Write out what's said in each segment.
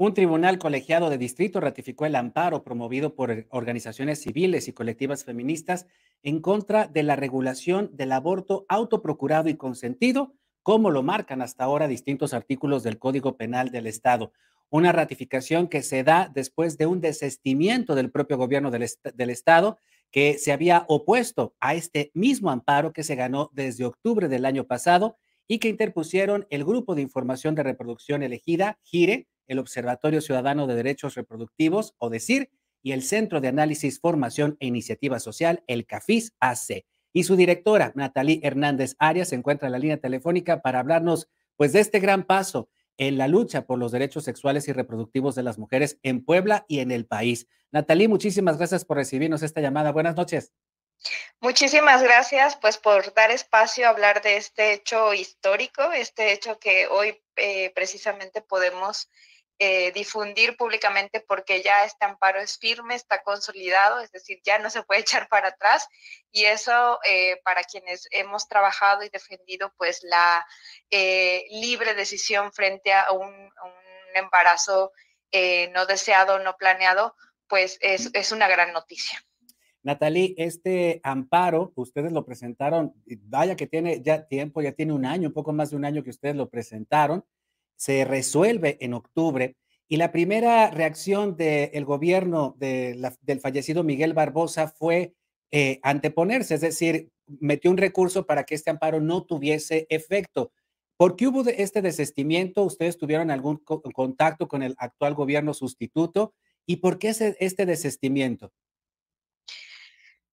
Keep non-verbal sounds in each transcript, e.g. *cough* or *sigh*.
Un tribunal colegiado de distrito ratificó el amparo promovido por organizaciones civiles y colectivas feministas en contra de la regulación del aborto autoprocurado y consentido, como lo marcan hasta ahora distintos artículos del Código Penal del Estado. Una ratificación que se da después de un desestimiento del propio gobierno del, del Estado que se había opuesto a este mismo amparo que se ganó desde octubre del año pasado y que interpusieron el Grupo de Información de Reproducción Elegida, GIRE, el Observatorio Ciudadano de Derechos Reproductivos, o DECIR, y el Centro de Análisis, Formación e Iniciativa Social, el CAFIS AC. Y su directora, Natalie Hernández Arias, se encuentra en la línea telefónica para hablarnos pues de este gran paso en la lucha por los derechos sexuales y reproductivos de las mujeres en Puebla y en el país. Natalie, muchísimas gracias por recibirnos esta llamada. Buenas noches. Muchísimas gracias, pues, por dar espacio a hablar de este hecho histórico, este hecho que hoy eh, precisamente podemos eh, difundir públicamente porque ya este amparo es firme, está consolidado, es decir, ya no se puede *laughs* echar para atrás y eso eh, para quienes hemos trabajado y defendido pues la eh, libre decisión frente a un, un embarazo no deseado, no planeado, pues es, es una gran noticia. Natalie, este amparo, ustedes lo presentaron, vaya que tiene ya tiempo, ya tiene un año, un poco más de un año que ustedes lo presentaron se resuelve en octubre y la primera reacción del gobierno del fallecido Miguel Barbosa fue eh, anteponerse, es decir, metió un recurso para que este amparo no tuviese efecto. ¿Por qué hubo este desestimiento? ¿Ustedes tuvieron algún contacto con el actual gobierno sustituto? ¿Y por qué este desestimiento?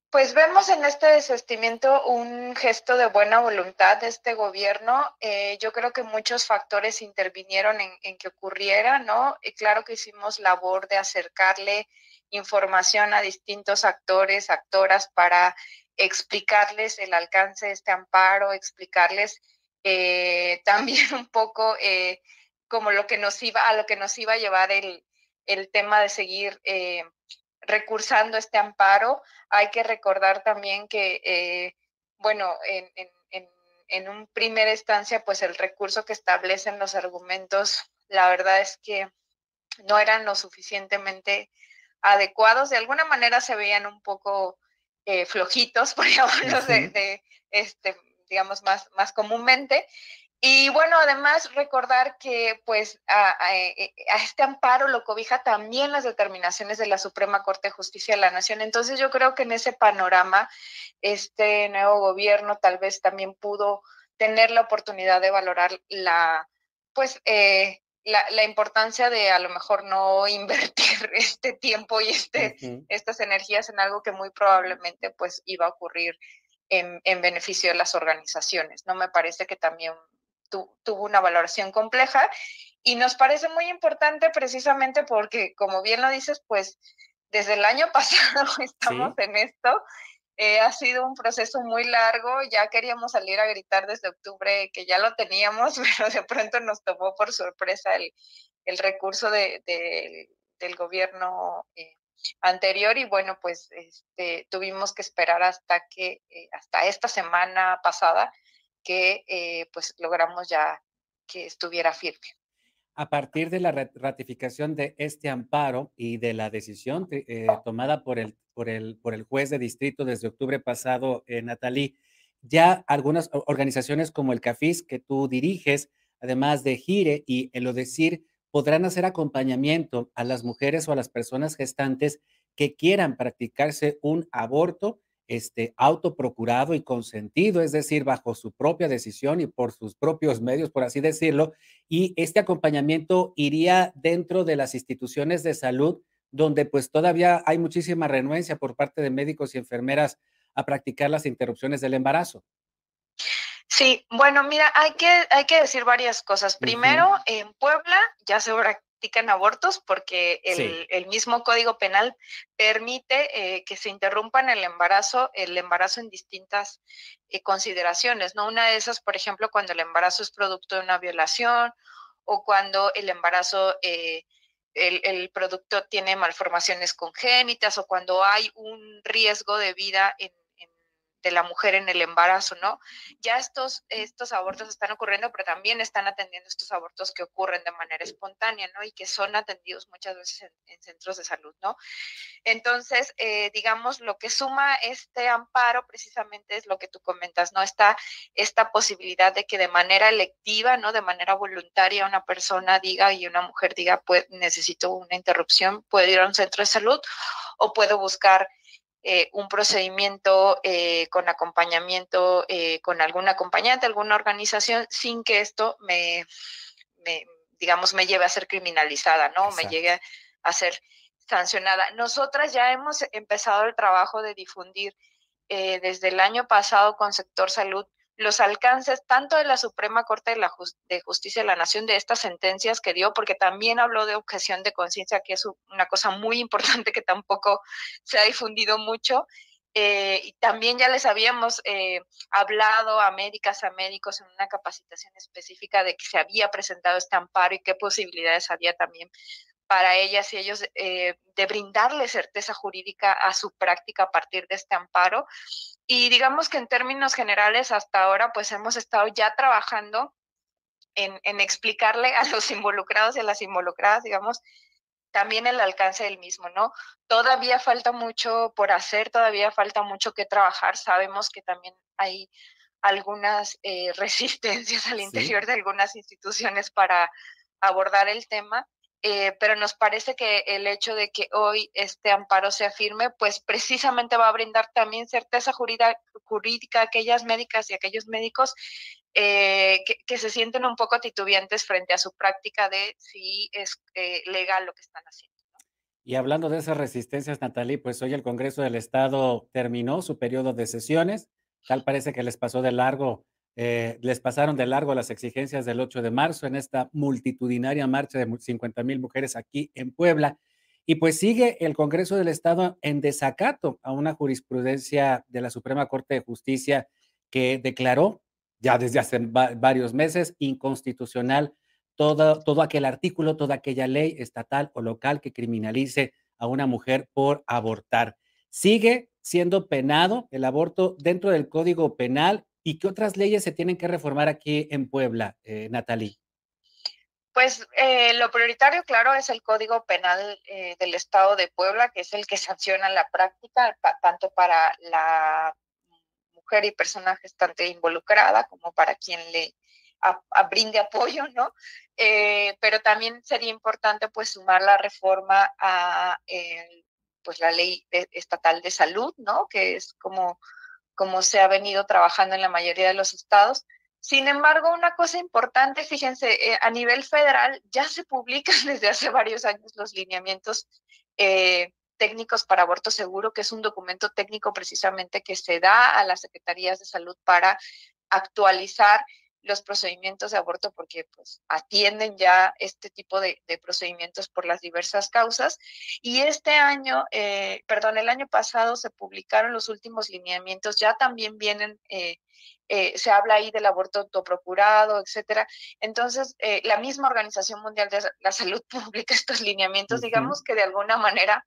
Pues vemos en este desestimiento un gesto de buena voluntad de este gobierno. Eh, yo creo que muchos factores intervinieron en, que ocurriera, ¿no? Y claro que hicimos labor de acercarle información a distintos actores, actoras, para explicarles el alcance de este amparo, explicarles eh, *laughs* también un poco eh, como lo que nos iba, a lo que nos iba a llevar el, el tema de seguir recursando este amparo. Hay que recordar también que, eh, bueno, en, en, en, un primera instancia, pues el recurso que establecen los argumentos, la verdad es que no eran lo suficientemente adecuados. De alguna manera se veían un poco eh, flojitos, *laughs* por llamarlos de, este, digamos, más, más comúnmente. Y bueno, además recordar que pues eh, a, este amparo lo cobija también las determinaciones de la Suprema Corte de Justicia de la Nación. Entonces yo creo que en ese panorama este nuevo gobierno tal vez también pudo tener la oportunidad de valorar la pues eh, la, importancia de a lo mejor no *laughs* invertir este tiempo y este, estas energías en algo que muy probablemente pues iba a ocurrir en, en beneficio de las organizaciones. No me parece que también tuvo una valoración compleja y nos parece muy importante precisamente porque, como bien lo dices, pues desde el año *laughs* pasado estamos en esto. Eh, ha sido un proceso muy largo, ya queríamos salir a gritar desde octubre que ya lo teníamos, *laughs* pero de pronto nos tomó por sorpresa el, el recurso de, del gobierno eh, anterior y bueno, pues este, tuvimos que esperar hasta que, eh, hasta esta semana pasada, que eh, pues logramos ya que estuviera firme. A partir de la ratificación de este amparo y de la decisión eh, tomada por el, por, el, por el juez de distrito desde octubre pasado, eh, Natalí, ya algunas organizaciones como el CAFIS que tú diriges, además de Gire y el ODECIR, podrán hacer acompañamiento a las mujeres o a las personas gestantes que quieran practicarse un aborto este, autoprocurado y consentido, es decir, bajo su propia decisión y por sus propios medios, por así decirlo. Y este acompañamiento iría dentro de las instituciones de salud, donde pues todavía hay muchísima renuencia por parte de médicos y enfermeras a practicar las interrupciones del embarazo. Sí, bueno, mira, hay que, hay que decir varias cosas. Primero, en Puebla ya se practican abortos porque el, mismo Código Penal permite eh, que se interrumpan el embarazo, el embarazo en distintas eh, consideraciones, ¿no? Una de esas, por ejemplo, cuando el embarazo es producto de una violación o cuando el embarazo, eh, el, producto tiene malformaciones congénitas o cuando hay un riesgo de vida de la mujer en el embarazo, ¿no? Ya estos, estos abortos están ocurriendo, pero también están atendiendo estos abortos que ocurren de manera espontánea, ¿no? Y que son atendidos muchas veces en, centros de salud, ¿no? Entonces, eh, digamos, lo que suma este amparo precisamente es lo que tú comentas, ¿no? Esta, esta posibilidad de que de manera electiva, ¿no? De manera voluntaria una persona diga y una mujer diga, pues necesito una interrupción, puedo ir a un centro de salud o puedo buscar eh, un procedimiento eh, con acompañamiento, eh, con algún acompañante, alguna organización, sin que esto me, digamos, me lleve a ser criminalizada, ¿no? Me llegue a ser sancionada. Nosotras ya hemos empezado el trabajo de difundir desde el año pasado con Sector Salud los alcances tanto de la Suprema Corte de, la de Justicia de la Nación de estas sentencias que dio, porque también habló de objeción de conciencia, que es una cosa muy importante que tampoco se ha difundido mucho. Eh, y también ya les habíamos eh, hablado a médicas, a médicos en una capacitación específica de que se había presentado este amparo y qué posibilidades había también para ellas y ellos eh, de brindarle certeza jurídica a su práctica a partir de este amparo. Y digamos que en términos generales, hasta ahora, pues hemos estado ya trabajando en, explicarle a los involucrados y a las involucradas, digamos, también el alcance del mismo, ¿no? Todavía falta mucho por hacer, todavía falta mucho que trabajar. Sabemos que también hay algunas eh, *laughs* resistencias al interior de algunas instituciones para abordar el tema, eh, pero nos parece que el hecho de que hoy este amparo se afirme, pues precisamente va a brindar también certeza jurídica, a aquellas médicas y aquellos médicos eh, que, se sienten un poco titubeantes frente a su práctica de si es eh, legal lo que están haciendo. Y hablando de esas resistencias, Natalie, pues hoy el Congreso del Estado terminó su periodo de sesiones. Tal parece que les pasó de largo eh, les pasaron de largo las exigencias del 8 de marzo en esta multitudinaria marcha de 50 mil mujeres aquí en Puebla. Y pues sigue el Congreso del Estado en desacato a una jurisprudencia de la Suprema Corte de Justicia que declaró ya desde hace varios meses inconstitucional todo, todo aquel artículo, toda aquella ley estatal o local que criminalice a una mujer por abortar. Sigue siendo penado el aborto dentro del Código Penal ¿Y qué otras leyes se tienen que reformar aquí en Puebla, eh, Natalie? Pues eh, lo prioritario, claro, es el Código Penal eh, del Estado de Puebla, que es el que sanciona la práctica, tanto para la mujer y persona gestante involucrada como para quien le brinde apoyo, ¿no? pero también sería importante pues sumar la reforma a pues la ley estatal de salud, ¿no? Que es como como se ha venido trabajando en la mayoría de los estados. Sin embargo, una cosa importante, fíjense, eh, a nivel federal ya se publican *laughs* desde hace varios años los lineamientos eh, técnicos para aborto seguro, que es un documento técnico precisamente que se da a las secretarías de salud para actualizar los procedimientos de aborto porque pues atienden ya este tipo de, procedimientos por las diversas causas. Y este año, eh, perdón, el año pasado se publicaron los últimos lineamientos, ya también vienen, eh, eh, se habla ahí del aborto autoprocurado, etcétera. Entonces, la misma Organización Mundial de la Salud *laughs* publica estos lineamientos, digamos que de alguna manera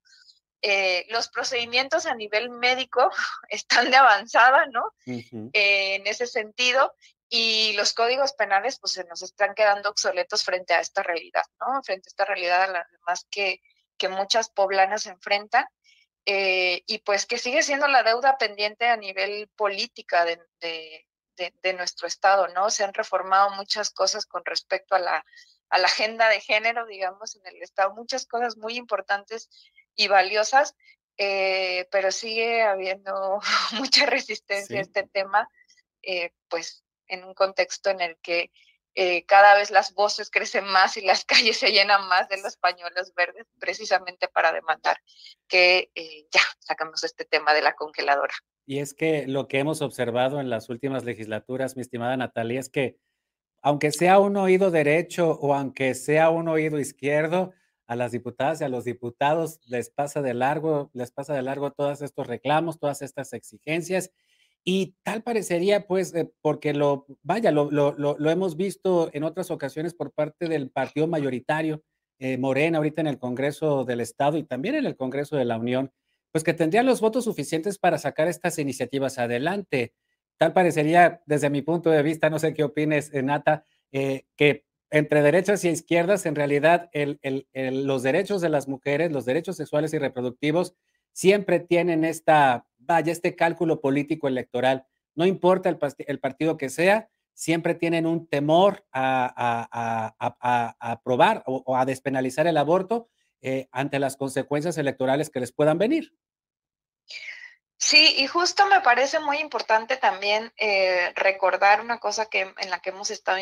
los procedimientos a nivel médico *laughs* están de avanzada, ¿no? en ese sentido, y los códigos penales pues se nos están quedando obsoletos frente a esta realidad, ¿no? Frente a esta realidad además que, que muchas poblanas enfrentan eh, y pues que sigue siendo la deuda pendiente a nivel política de, de, nuestro Estado, ¿no? Se han reformado muchas cosas con respecto a la, a la agenda de género, digamos, en el Estado, muchas cosas muy importantes y valiosas, eh, pero sigue habiendo *laughs* mucha resistencia a este tema, eh, pues en un contexto en el que eh, cada vez las voces crecen más y las *laughs* calles se llenan más de los pañuelos verdes, precisamente para demandar que eh, ya sacamos este tema de la congeladora. Y es que lo que hemos observado en las últimas legislaturas, mi estimada Natalia, es que aunque sea un oído derecho o aunque sea un oído izquierdo, a las diputadas y a los diputados les pasa de largo, les pasa de largo todos estos reclamos, todas estas exigencias y tal parecería, pues, eh, porque lo, vaya, lo, lo, hemos visto en otras ocasiones por parte del partido mayoritario, eh, Morena, ahorita en el Congreso del Estado y también en el Congreso de la Unión, pues que tendrían los votos suficientes para sacar estas iniciativas adelante. Tal parecería, desde mi punto de vista, no sé qué opines, Nata, eh, que entre derechas y izquierdas, en realidad, los derechos de las mujeres, los derechos sexuales y reproductivos, siempre tienen esta, vaya, este cálculo político electoral. No importa el, partido que sea, siempre tienen un temor a, aprobar o, a despenalizar el aborto eh, ante las consecuencias electorales que les puedan venir. Sí, y justo me parece muy importante también eh, recordar una cosa que en la que hemos estado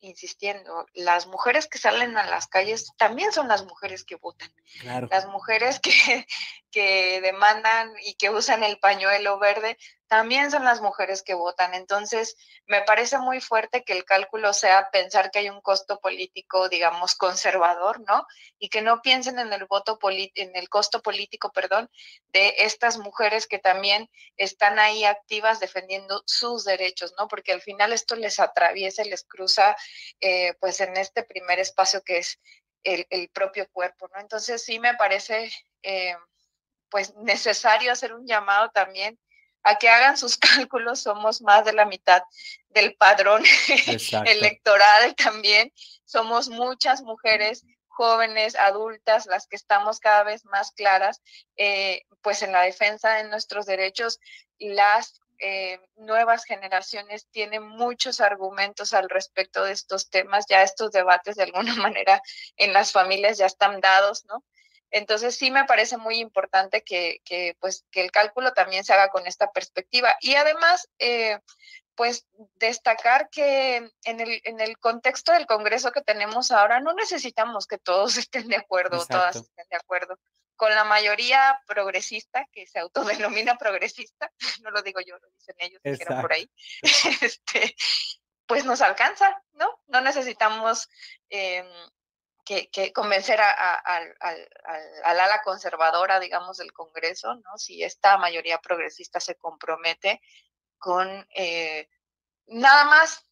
insistiendo. Las mujeres que salen a las calles también son las mujeres que votan. Las mujeres que, que demandan y que usan el pañuelo verde también son las mujeres que votan. Entonces, me parece muy fuerte que el cálculo sea pensar que hay un costo político, digamos, conservador, ¿no? Y que no piensen en el voto en el costo político, perdón, de estas mujeres que también están ahí activas defendiendo sus derechos, ¿no? Porque al final esto les atraviesa, les cruza, eh, pues en este primer espacio que es el, propio cuerpo, ¿no? Entonces, sí me parece, eh, pues, necesario hacer un llamado también a que hagan sus *laughs* cálculos, somos más de la mitad del padrón *laughs* electoral también, somos muchas mujeres jóvenes, adultas, las que estamos cada vez más claras, eh, pues en la defensa de nuestros derechos, las eh, nuevas generaciones tienen muchos argumentos al respecto de estos temas, ya estos debates de alguna *laughs* manera en las familias ya están dados, ¿no? Entonces sí me parece muy importante que, pues, que el cálculo también se haga con esta perspectiva. Y además, eh, pues destacar que en el, en el contexto del Congreso que tenemos ahora, no necesitamos que todos *laughs* estén de acuerdo o todas estén de acuerdo. Con la mayoría progresista, que se autodenomina progresista, *laughs* no lo digo yo, lo dicen ellos, dijeron por ahí, *laughs* este, pues nos alcanza, ¿no? No necesitamos em, que, convencer al ala conservadora, digamos, del Congreso, ¿no? Si esta mayoría progresista se compromete con eh, nada más,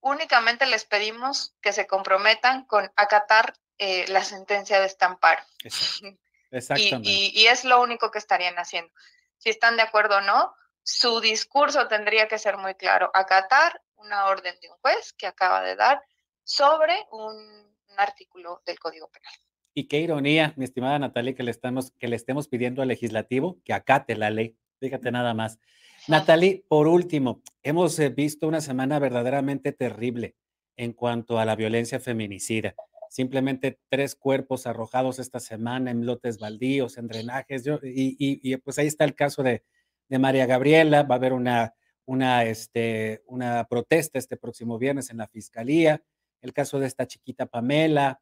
únicamente les pedimos que se comprometan con acatar eh, la sentencia de estampar. *laughs* Exactamente. Y, y, es lo único que estarían haciendo. Si están de acuerdo o no, su discurso tendría que ser muy claro, acatar una orden de un juez que acaba de dar sobre un artículo del Código Penal. Y qué ironía, mi estimada Natalia, que le, estamos, que le estemos pidiendo al legislativo que acate la ley. Fíjate nada más. Natalie, por último, hemos eh, visto una semana verdaderamente terrible en cuanto a la violencia feminicida. Simplemente tres cuerpos arrojados esta semana en lotes baldíos, en drenajes. y, y, pues ahí está el caso de, de María Gabriela. Va a haber una, una, este, una protesta este próximo viernes en la fiscalía el caso de esta chiquita Pamela,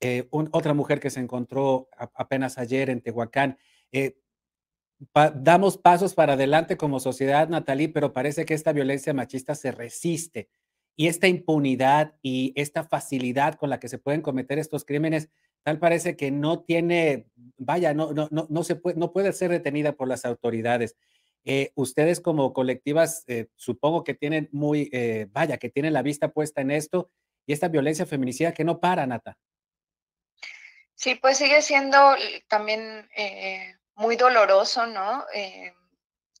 eh, otra mujer que se encontró apenas ayer en Tehuacán. Eh, damos pasos para adelante como sociedad, Natalí, pero parece que esta violencia machista se resiste y esta impunidad y esta facilidad con la que se pueden cometer estos crímenes, tal parece que no tiene, vaya, no, no, no, no se puede, no puede ser detenida por las autoridades. Eh, ustedes como colectivas, supongo que tienen muy, vaya, que tienen la vista puesta en esto y esta violencia feminicida que no para, Nata. Sí, pues sigue siendo también eh, muy doloroso, ¿no? Eh,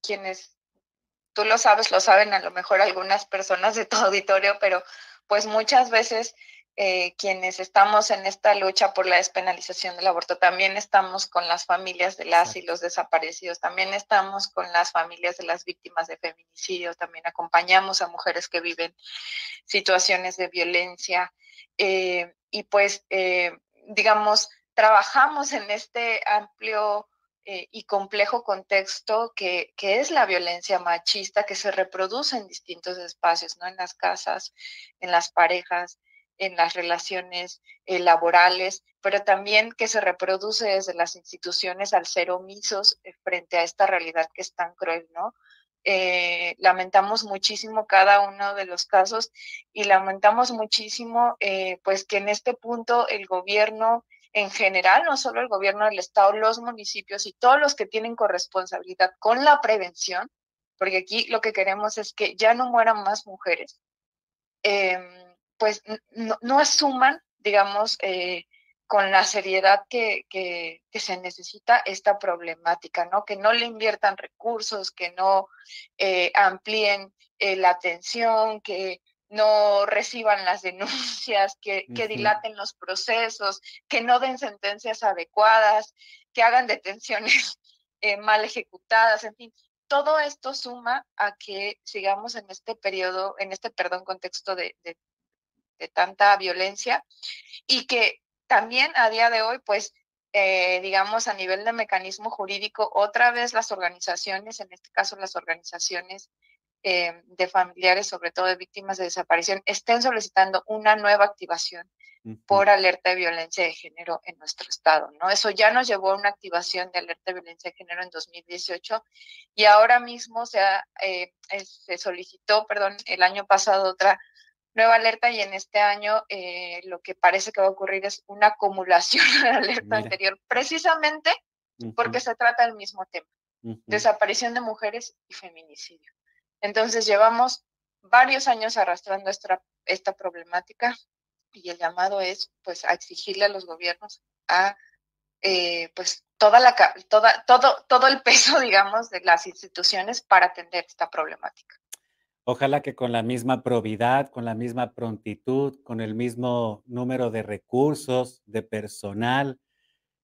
quienes, tú lo sabes, lo saben a lo mejor algunas personas de tu auditorio, pero pues muchas veces eh, quienes estamos en esta lucha por la despenalización del aborto, también estamos con las familias de las y los desaparecidos, también estamos con las familias de las víctimas de feminicidio, también acompañamos a mujeres que viven situaciones de violencia eh, y pues, eh, digamos, trabajamos en este amplio y complejo contexto que, que, es la violencia machista que se reproduce en distintos espacios, ¿no? En las casas, en las parejas, en las relaciones eh, laborales, pero también que se reproduce desde las instituciones al ser omisos eh, frente a esta realidad que es tan cruel, ¿no? Eh, lamentamos muchísimo cada uno de los casos y lamentamos muchísimo pues que en este punto el gobierno en general, no solo el gobierno del estado, los municipios y todos los que tienen corresponsabilidad con la prevención, porque aquí lo que queremos es que ya no mueran más mujeres, em, pues no, asuman, digamos, eh, con la seriedad que, que, se necesita esta problemática, ¿no? Que no le inviertan recursos, que no eh, amplíen eh, la atención, que no reciban las denuncias, que, que, dilaten los procesos, que no den sentencias adecuadas, que hagan detenciones *laughs* eh, mal ejecutadas, en fin. Todo esto suma a que sigamos en este periodo, en este, perdón, contexto de, de, de tanta violencia y que también a día de hoy, pues, eh, digamos, a nivel de mecanismo jurídico, otra vez las organizaciones, en este caso las organizaciones eh, de familiares, sobre todo de víctimas de desaparición, estén solicitando una nueva activación por alerta de violencia de género en nuestro estado, ¿no? Eso ya nos llevó a una activación de alerta de violencia de género en 2018 y ahora mismo se, eh, se solicitó, perdón, el año pasado otra nueva alerta y en este año eh, lo que parece que va a ocurrir es una acumulación *laughs* de la alerta anterior, precisamente porque se trata del mismo tema, desaparición de mujeres y feminicidio. Entonces llevamos varios años arrastrando esta, esta problemática y el llamado es pues a exigirle a los gobiernos a eh, pues toda la toda todo todo el peso *laughs* digamos de las instituciones para atender esta problemática. Ojalá que con la misma probidad, con la misma prontitud, con el mismo número de recursos, de personal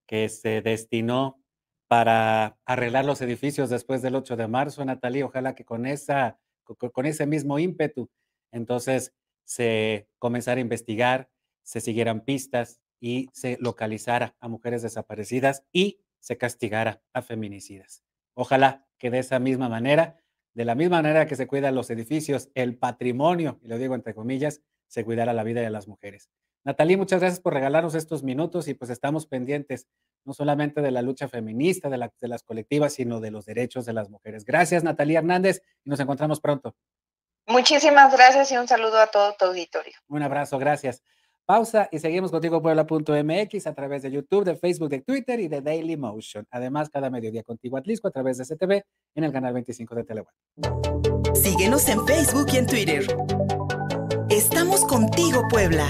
que se destinó para arreglar los edificios después del 8 de marzo, Natalie, ojalá que con, esa, con ese mismo ímpetu, entonces se comenzara a investigar, se siguieran pistas y se localizara a mujeres desaparecidas y se castigara a feminicidas. Ojalá que de esa misma manera de la misma manera que se cuidan los edificios, el patrimonio, y lo digo entre comillas, se cuidará la vida de las mujeres. Natalie, muchas gracias por regalarnos estos minutos y pues estamos pendientes no solamente de la lucha feminista, de, de las colectivas, sino de los derechos de las mujeres. Gracias, Natalia Hernández, y nos encontramos pronto. Muchísimas gracias y un saludo a todo tu auditorio. Un abrazo, gracias. Pausa y seguimos contigo Puebla.mx a través de YouTube, de Facebook, de Twitter y de Daily Motion. Además, cada mediodía contigo Atlisco a través de CTV en el canal 25 de Telegram. Síguenos en Facebook y en Twitter. Estamos contigo, Puebla.